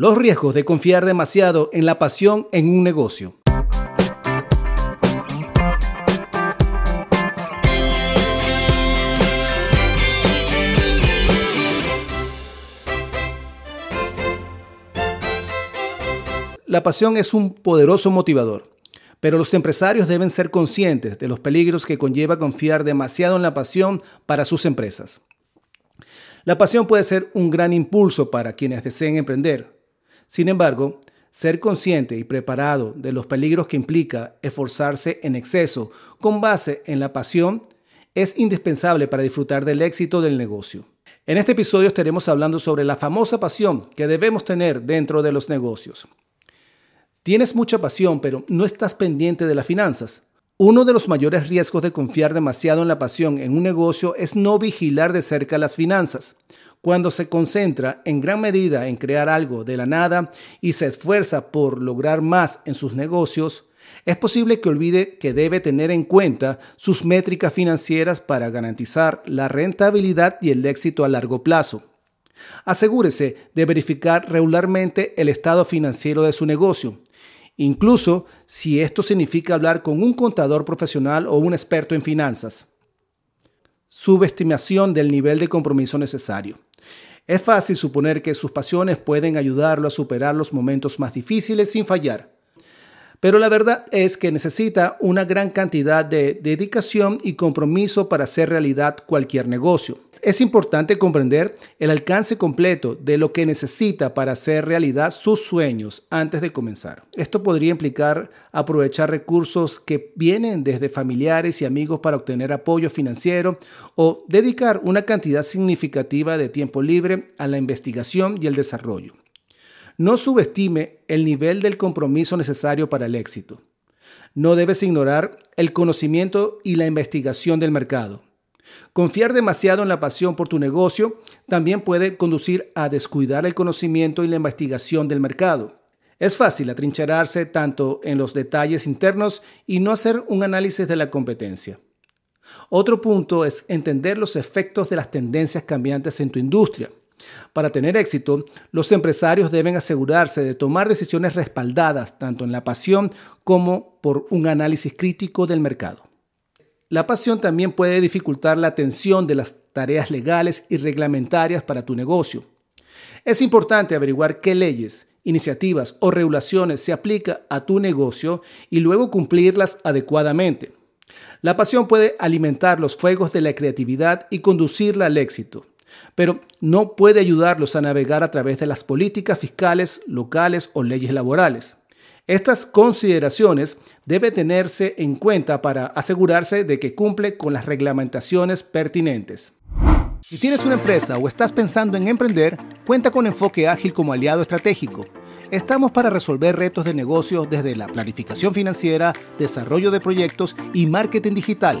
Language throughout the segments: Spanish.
Los riesgos de confiar demasiado en la pasión en un negocio. La pasión es un poderoso motivador, pero los empresarios deben ser conscientes de los peligros que conlleva confiar demasiado en la pasión para sus empresas. La pasión puede ser un gran impulso para quienes deseen emprender, sin embargo, ser consciente y preparado de los peligros que implica esforzarse en exceso con base en la pasión es indispensable para disfrutar del éxito del negocio. En este episodio estaremos hablando sobre la famosa pasión que debemos tener dentro de los negocios. Tienes mucha pasión, pero no estás pendiente de las finanzas. Uno de los mayores riesgos de confiar demasiado en la pasión en un negocio es no vigilar de cerca las finanzas. Cuando se concentra en gran medida en crear algo de la nada y se esfuerza por lograr más en sus negocios, es posible que olvide que debe tener en cuenta sus métricas financieras para garantizar la rentabilidad y el éxito a largo plazo. Asegúrese de verificar regularmente el estado financiero de su negocio, incluso si esto significa hablar con un contador profesional o un experto en finanzas. Subestimación del nivel de compromiso necesario. Es fácil suponer que sus pasiones pueden ayudarlo a superar los momentos más difíciles sin fallar. Pero la verdad es que necesita una gran cantidad de dedicación y compromiso para hacer realidad cualquier negocio. Es importante comprender el alcance completo de lo que necesita para hacer realidad sus sueños antes de comenzar. Esto podría implicar aprovechar recursos que vienen desde familiares y amigos para obtener apoyo financiero o dedicar una cantidad significativa de tiempo libre a la investigación y el desarrollo. No subestime el nivel del compromiso necesario para el éxito. No debes ignorar el conocimiento y la investigación del mercado. Confiar demasiado en la pasión por tu negocio también puede conducir a descuidar el conocimiento y la investigación del mercado. Es fácil atrincherarse tanto en los detalles internos y no hacer un análisis de la competencia. Otro punto es entender los efectos de las tendencias cambiantes en tu industria. Para tener éxito, los empresarios deben asegurarse de tomar decisiones respaldadas tanto en la pasión como por un análisis crítico del mercado. La pasión también puede dificultar la atención de las tareas legales y reglamentarias para tu negocio. Es importante averiguar qué leyes, iniciativas o regulaciones se aplica a tu negocio y luego cumplirlas adecuadamente. La pasión puede alimentar los fuegos de la creatividad y conducirla al éxito pero no puede ayudarlos a navegar a través de las políticas fiscales, locales o leyes laborales. Estas consideraciones deben tenerse en cuenta para asegurarse de que cumple con las reglamentaciones pertinentes. Si tienes una empresa o estás pensando en emprender, cuenta con Enfoque Ágil como aliado estratégico. Estamos para resolver retos de negocio desde la planificación financiera, desarrollo de proyectos y marketing digital.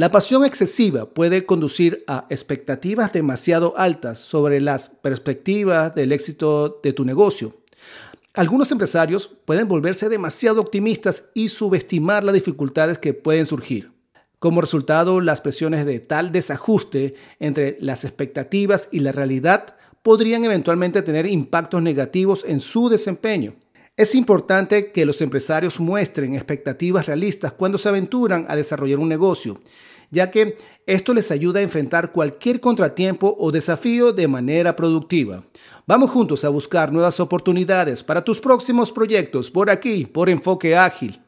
La pasión excesiva puede conducir a expectativas demasiado altas sobre las perspectivas del éxito de tu negocio. Algunos empresarios pueden volverse demasiado optimistas y subestimar las dificultades que pueden surgir. Como resultado, las presiones de tal desajuste entre las expectativas y la realidad podrían eventualmente tener impactos negativos en su desempeño. Es importante que los empresarios muestren expectativas realistas cuando se aventuran a desarrollar un negocio ya que esto les ayuda a enfrentar cualquier contratiempo o desafío de manera productiva. Vamos juntos a buscar nuevas oportunidades para tus próximos proyectos por aquí, por Enfoque Ágil.